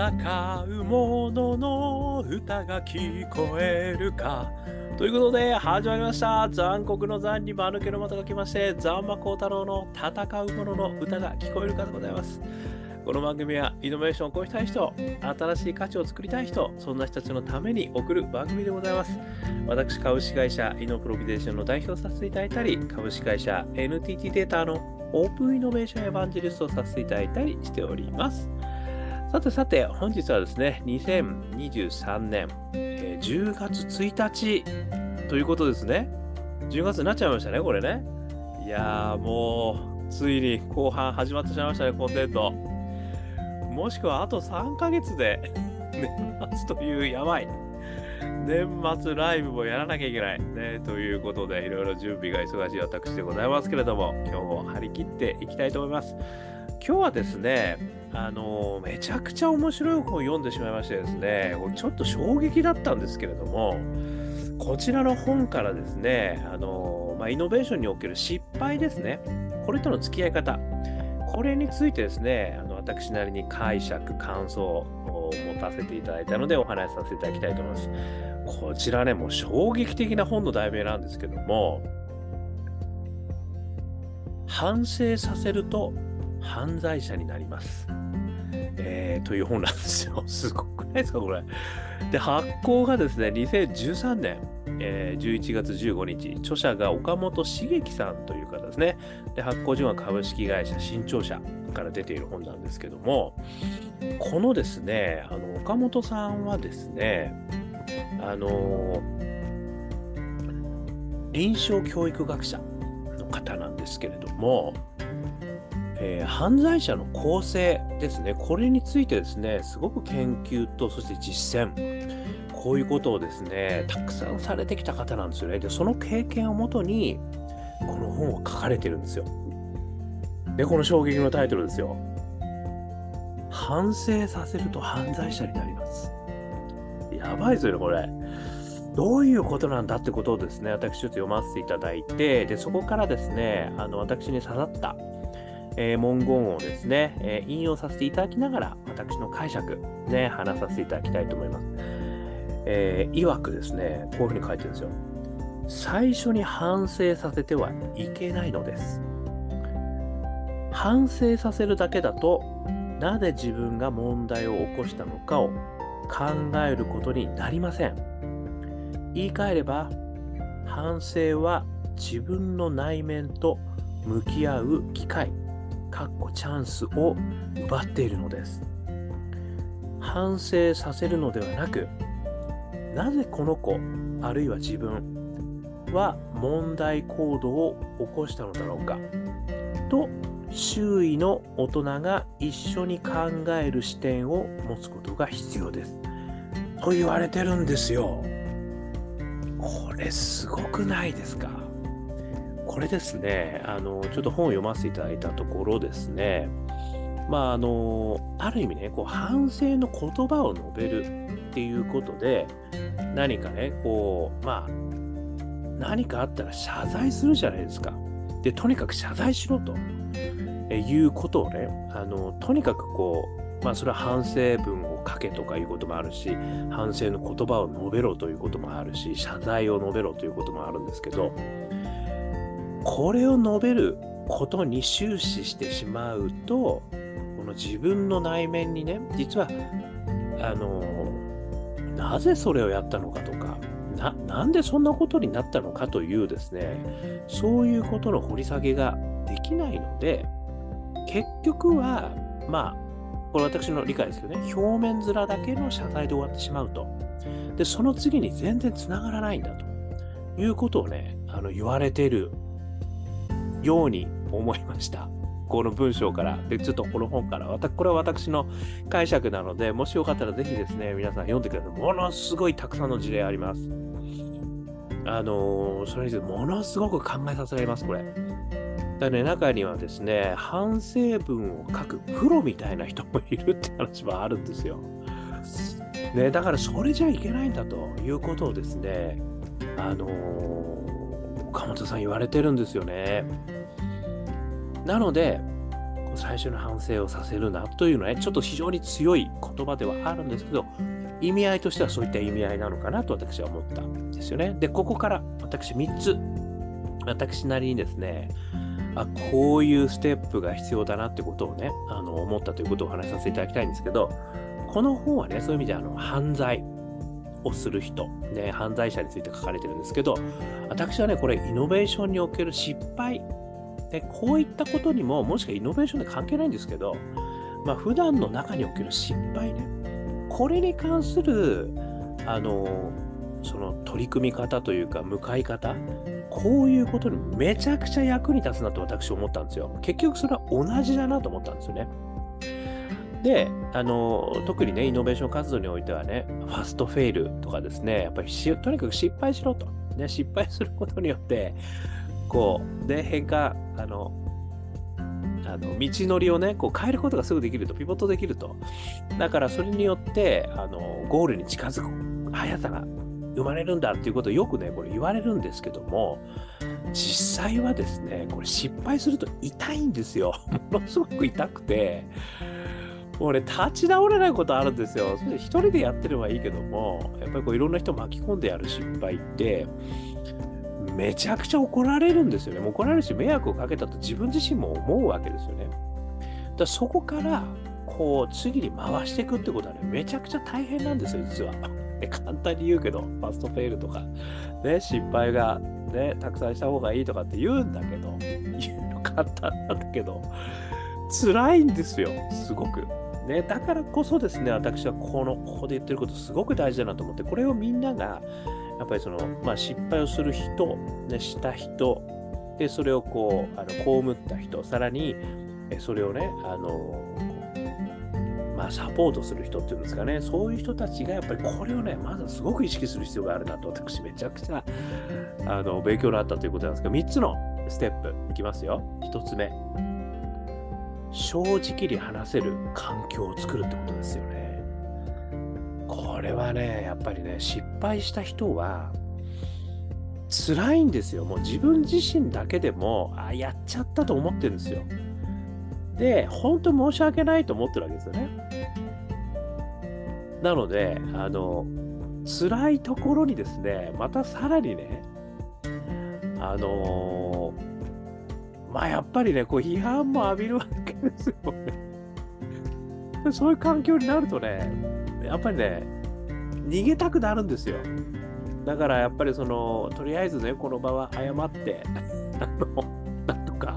戦う者のの歌が聞こえるか。ということで、始まりました。残酷の残に間抜けの的が来まして、ザンマコウタロウの戦う者のの歌が聞こえるかでございます。この番組はイノベーションを起こしたい人、新しい価値を作りたい人、そんな人たちのために送る番組でございます。私、株式会社イノプロビゼーションの代表させていただいたり、株式会社 NTT データのオープンイノベーションエヴァンジェリストをさせていただいたりしております。さてさて、本日はですね、2023年、えー10月1日ということですね。10月になっちゃいましたね、これね。いやー、もう、ついに後半始まってしまいましたね、コンテント。もしくはあと3ヶ月で 年末という病。年末ライブもやらなきゃいけない。ね、ということで、いろいろ準備が忙しい私でございますけれども、今日も張り切っていきたいと思います。今日はですね、あのめちゃくちゃ面白い本を読んでしまいましてですね、ちょっと衝撃だったんですけれども、こちらの本からですね、あのまあ、イノベーションにおける失敗ですね、これとの付き合い方、これについてですね、私なりに解釈、感想を持たせていただいたのでお話しさせていただきたいと思います。こちらね、もう衝撃的な本の題名なんですけども、反省させると犯罪者になります。えーという本なんですよ。すごくないですか、これ。で、発行がですね、2013年、えー11月15日、著者が岡本茂樹さんという方ですね。で、発行順は株式会社新潮社から出ている本なんですけども、このですね、あの岡本さんはですね、あの臨床教育学者の方なんですけれども、えー犯罪者の構成ですね、これについてですね、すごく研究と、そして実践、こういうことをですね、たくさんされてきた方なんですよね。で、その経験をもとに、この本を書かれてるんですよ。で、この衝撃のタイトルですよ。反省させると犯罪者になります。やばいですよね、これ。どういうことなんだってことをですね、私ちょっと読ませていただいて、で、そこからですね、あの、私に刺さった、えー文言をですね、えー引用させていただきながら、私の解釈、ね、話させていただきたいと思います。えー、曰くですね、こういうふうに書いてるんですよ。最初に反省させてはいけないのです。反省させるだけだと、なぜ自分が問題を起こしたのかを考えることになりません。言い換えれば、反省は自分の内面と向き合う機会、かっこチャンスを奪っているのです。反省させるのではなく、なぜこの子、あるいは自分は問題行動を起こしたのだろうか、と周囲の大人が一緒に考える視点を持つことが必要です。と言われてるんですよ。これすごくないですか？これですね、あの、ちょっと本を読ませていただいたところですね、まあ、あの、ある意味ね、こう、反省の言葉を述べるっていうことで、何かね、こう、まあ、何かあったら謝罪するじゃないですか。で、とにかく謝罪しろとえいうことをね、あの、とにかくこう、まあ、それは反省文を書けとかいうこともあるし、反省の言葉を述べろということもあるし、謝罪を述べろということもあるんですけど、これを述べることに終始してしまうと、この自分の内面にね、実は、あの、なぜそれをやったのかとか、な、なんでそんなことになったのかというですね、そういうことの掘り下げができないので、結局は、まあ、これ私の理解ですけどね、表面面だけの謝罪で終わってしまうと。で、その次に全然つながらないんだということをね、あの言われているように思いました。この文章から、で、ちょっとこの本から、わたこれは私の解釈なので、もしよかったらぜひですね、皆さん読んでください。ものすごいたくさんの事例あります。あのーそれについてものすごく考えさせられます、これ。だね、中にはですね、反省文を書くプロみたいな人もいるって話もあるんですよ。ね、だからそれじゃいけないんだということをですね、あのー岡本さん言われてるんですよね。なので、最初の反省をさせるなというのはね、ちょっと非常に強い言葉ではあるんですけど、意味合いとしてはそういった意味合いなのかなと私は思ったんですよね。で、ここから私3つ、私なりにですね、あこういうステップが必要だなってことをね、あの思ったということをお話しさせていただきたいんですけど、この本はね、そういう意味であの犯罪をする人、ね、犯罪者について書かれてるんですけど、私はね、これ、イノベーションにおける失敗、でこういったことにも、もしかイノベーションで関係ないんですけど、まあ、普段の中における失敗ね、これに関する、あの、その取り組み方というか、向かい方、こういうことにめちゃくちゃ役に立つなと私思ったんですよ。結局それは同じだなと思ったんですよね。で、あの、特にね、イノベーション活動においてはね、ファストフェイルとかですね、やっぱりとにかく失敗しろと。ね、失敗することによって、こう、で、変化、あの、あの道のりをね、こう変えることがすぐできると、ピボットできると。だからそれによって、あの、ゴールに近づく速さが生まれるんだっていうことをよくね、これ言われるんですけども、実際はですね、これ失敗すると痛いんですよ。ものすごく痛くて、もうね、立ち直れないことあるんですよ。それ一人でやってればいいけども、やっぱりこういろんな人巻き込んでやる失敗って、めちゃくちゃ怒られるんですよね。怒られるし、迷惑をかけたと自分自身も思うわけですよね。だそこから、こう、次に回していくってことはね、めちゃくちゃ大変なんですよ、実は。簡単に言うけど、ファーストフェイルとか、ね、失敗が、ね、たくさんした方がいいとかって言うんだけど、言うの簡単なんだけど、辛いんですよ、すごく。ね、だからこそですね、私はこの、ここで言ってることすごく大事だなと思って、これをみんなが、やっぱりその、まあ、失敗をする人、ね、した人、で、それをこう、あの被った人、さらに、それをね、あの、まあ、サポートする人っていうんですかね、そういう人たちがやっぱりこれをね、まずすごく意識する必要があるなと、私めちゃくちゃあの勉強になったということなんですが、3つのステップいきますよ。1つ目、正直に話せる環境を作るってことですよね。これはね、やっぱりね、失敗した人は、辛いんですよ。もう自分自身だけでも、あ、やっちゃったと思ってるんですよ。で、本当申し訳ないと思ってるわけですよね。なので、あの、辛いところにですね、またさらにね、あのまあやっぱりね、こう批判も浴びるわけですよね。そういう環境になるとね、やっぱりね、逃げたくなるんですよ。だからやっぱりその、とりあえずね、この場は謝って、なんとか、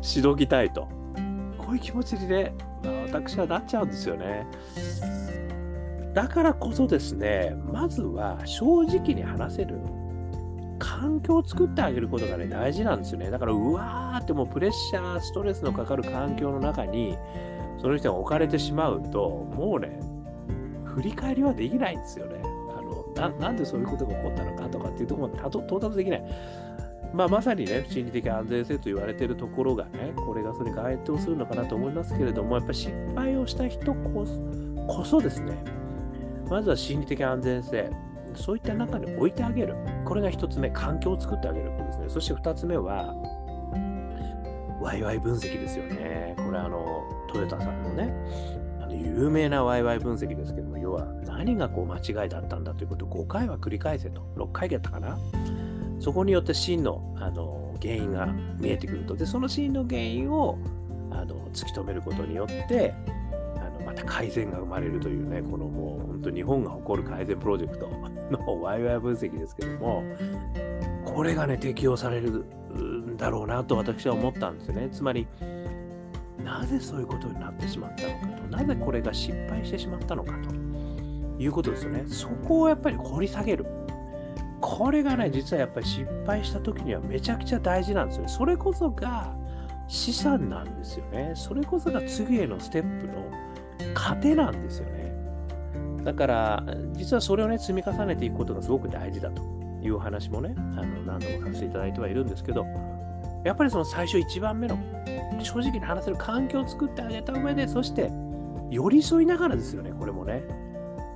しのぎたいと。こういう気持ちにね、まあ、私はなっちゃうんですよね。だからこそですね、まずは正直に話せる環境を作ってあげることがね、大事なんですよね。だから、うわーってもうプレッシャー、ストレスのかかる環境の中に、その人が置かれてしまうと、もうね、振り返りはできないんですよね。あのなんでそういうことが起こったのかとかっていうところまで到達できない。まあ、まさにね、心理的安全性と言われているところがね、これがそれに該当するのかなと思いますけれども、やっぱり失敗をした人ここそですね、まずは心理的安全性、そういった中に置いてあげる。これが一つ目、環境を作ってあげることですね。そして二つ目は、ワイワイ分析ですよね。これあの、トヨタさんのね、あの有名なワイワイ分析ですけども、要は何がこう間違いだったんだということを5回は繰り返せと。6回やったかな。そこによって真のあの原因が見えてくると。で、その真の原因をあの突き止めることによって、た改善が生まれるというね、このもう本当日本が誇る改善プロジェクトの ワイワイ分析ですけども、これがね、適用されるんだろうなと私は思ったんですよね。つまり、なぜそういうことになってしまったのかと、なぜこれが失敗してしまったのかということですよね。そこをやっぱり掘り下げる。これがね、実はやっぱり失敗した時にはめちゃくちゃ大事なんですよ。それこそが資産なんですよね。それこそが次へのステップの糧なんですよね。だから、実はそれをね、積み重ねていくことがすごく大事だという話もね、あの何度もさせていただいてはいるんですけど、やっぱりその最初一番目の正直に話せる環境を作ってあげた上で、そして寄り添いながらですよね、これもね。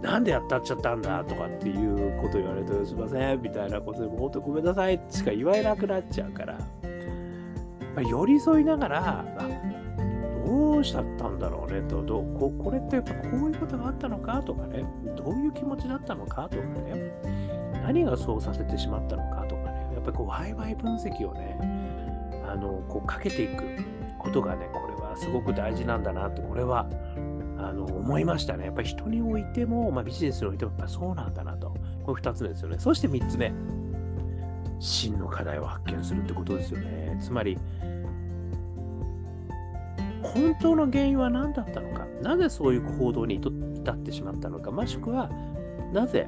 なんでやったっちゃったんだとかっていうこと言われると、すいませんみたいなことでも、本当ごめんなさいしか言われなくなっちゃうから、寄り添いながら、あどうしちゃったんだろうねと、どここれってやっぱこういうことがあったのかとかね、どういう気持ちだったのかとかね、何がそうさせてしまったのかとかね、やっぱりこう、ワイワイ分析をね、あの、こう、かけていくことがね、これはすごく大事なんだなって、これは、あの、思いましたね。やっぱり人においても、まあ、ビジネスにおいても、やっぱそうなんだなと。これ2つ目ですよね。そして3つ目。真の課題を発見するってことですよね。つまり、本当の原因は何だったのか、なぜそういう行動に至ってしまったのか、もしくは、なぜ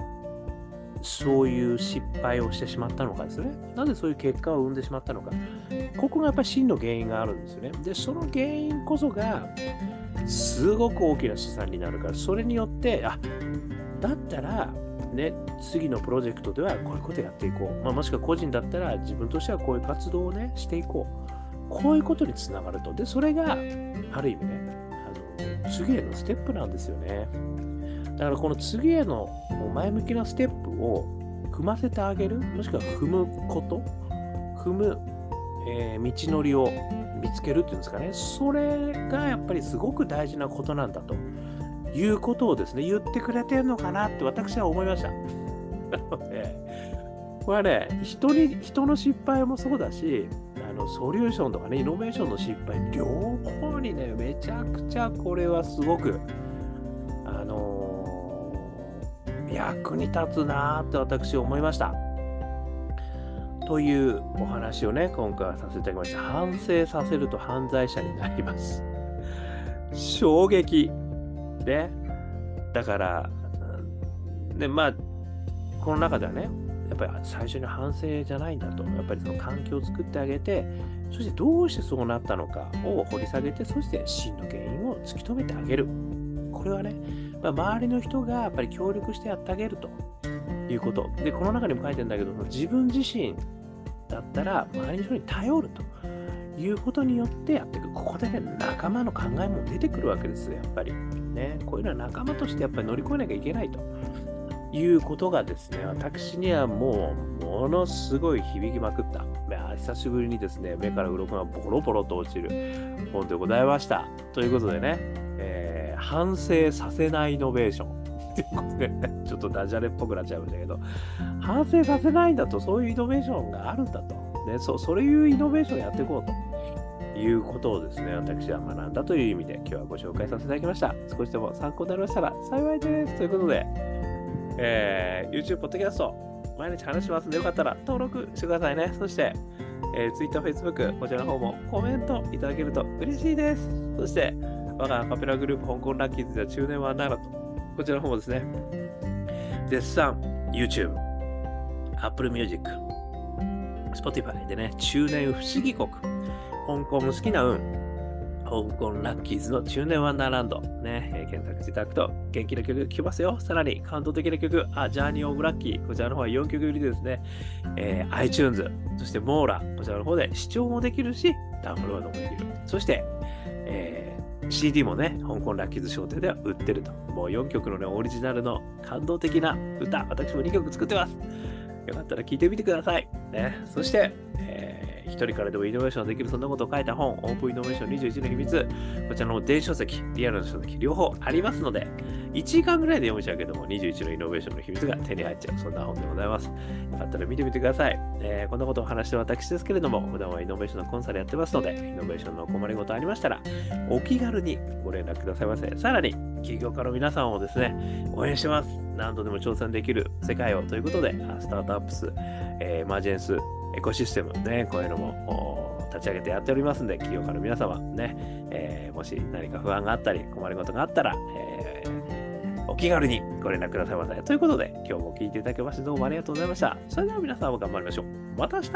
そういう失敗をしてしまったのかですね。なぜそういう結果を生んでしまったのか？ここがやっぱり真の原因があるんですよね。で、その原因こそが、すごく大きな資産になるから、それによって、あだったら、ね、次のプロジェクトではこういうことやっていこう。まあ、もしくは個人だったら自分としてはこういう活動をね、していこう。こういうことにつながると。で、それが、ある意味ね、あの次へのステップなんですよね。だからこの次への前向きなステップを踏ませてあげる、もしくは踏むこと、踏む、えー、道のりを見つけるっていうんですかね、それがやっぱりすごく大事なことなんだということをですね、言ってくれてるのかなって私は思いました。なので、これはね、人に、人の失敗もそうだし、のソリューションとかね、イノベーションの失敗、両方にね、めちゃくちゃこれはすごく、あのー、役に立つなって私思いました。というお話をね、今回はさせていただきました。反省させると犯罪者になります。衝撃。ね。だから、で、まあ、この中ではね、やっぱり最初に反省じゃないんだと、やっぱりその環境を作ってあげて、そしてどうしてそうなったのかを掘り下げて、そして真の原因を突き止めてあげる。これはね、まあ、周りの人がやっぱり協力してやってあげるということ。で、この中にも書いてるんだけど、自分自身だったら周りの人に頼るということによってやっていく。ここでね、仲間の考えも出てくるわけですよ、やっぱり。ね、こういうのは仲間としてやっぱり乗り越えなきゃいけないと。いうことがですね、私にはもうものすごい響きまくった。久しぶりにですね、目から鱗がボロボロと落ちる本でございました。ということでね、えー、反省させないイノベーション。ということで、ちょっとダジャレっぽくなっちゃうんだけど、反省させないんだと、そういうイノベーションがあるんだと。ね、そうそういうイノベーションをやっていこうと。いうことをですね、私は学んだという意味で今日はご紹介させていただきました。少しでも参考になりましたら幸いです。ということで、えー、YouTube、Podcast、毎日話しますので、よかったら登録してくださいね。そして、えー、Twitter、Facebook、こちらの方もコメントいただけると嬉しいです。そして、我がカペラグループ香港ラッキーズでは中年はならと、こちらの方もですね、絶賛 YouTube、Apple Music、Spotify でね、中年不思議国、香港の好きな運、香港ラッキーズの中年ワンダーランド、ね、え、検索していただくと元気な曲聴きますよ。さらに感動的な曲、あ、ジャーニーオブラッキー、こちらの方は4曲入りでですね、えー、iTunes、そしてモーラ、こちらの方で視聴もできるし、ダウンロードもできる。そして、えー、CD もね、香港ラッキーズ商店では売ってると。もう4曲のね、オリジナルの感動的な歌、私も2曲作ってます。よかったら聴いてみてください。ね、そして、えー一人からでもイノベーションできるそんなことを書いた本、オープンイノベーション21の秘密、こちらの電子書籍、リアルな書籍、両方ありますので、1時間ぐらいで読めちゃうけども、21のイノベーションの秘密が手に入っちゃう、そんな本でございます。よかったら見てみてください。えー、こんなことを話して私ですけれども、普段はイノベーションのコンサルやってますので、イノベーションの困りごとありましたら、お気軽にご連絡くださいませ。さらに、起業家の皆さんをですね、応援してます。何度でも挑戦できる世界をということで、スタートアップス、えー、エマージェンス、エコシステムね、こういうのも立ち上げてやっておりますんで、企業家の皆様ね、えー、もし何か不安があったり、困りごとがあったら、えー、お気軽にご連絡くださいませ。ということで、今日も聞いていただきましてどうもありがとうございました。それでは皆さんも頑張りましょう。また明日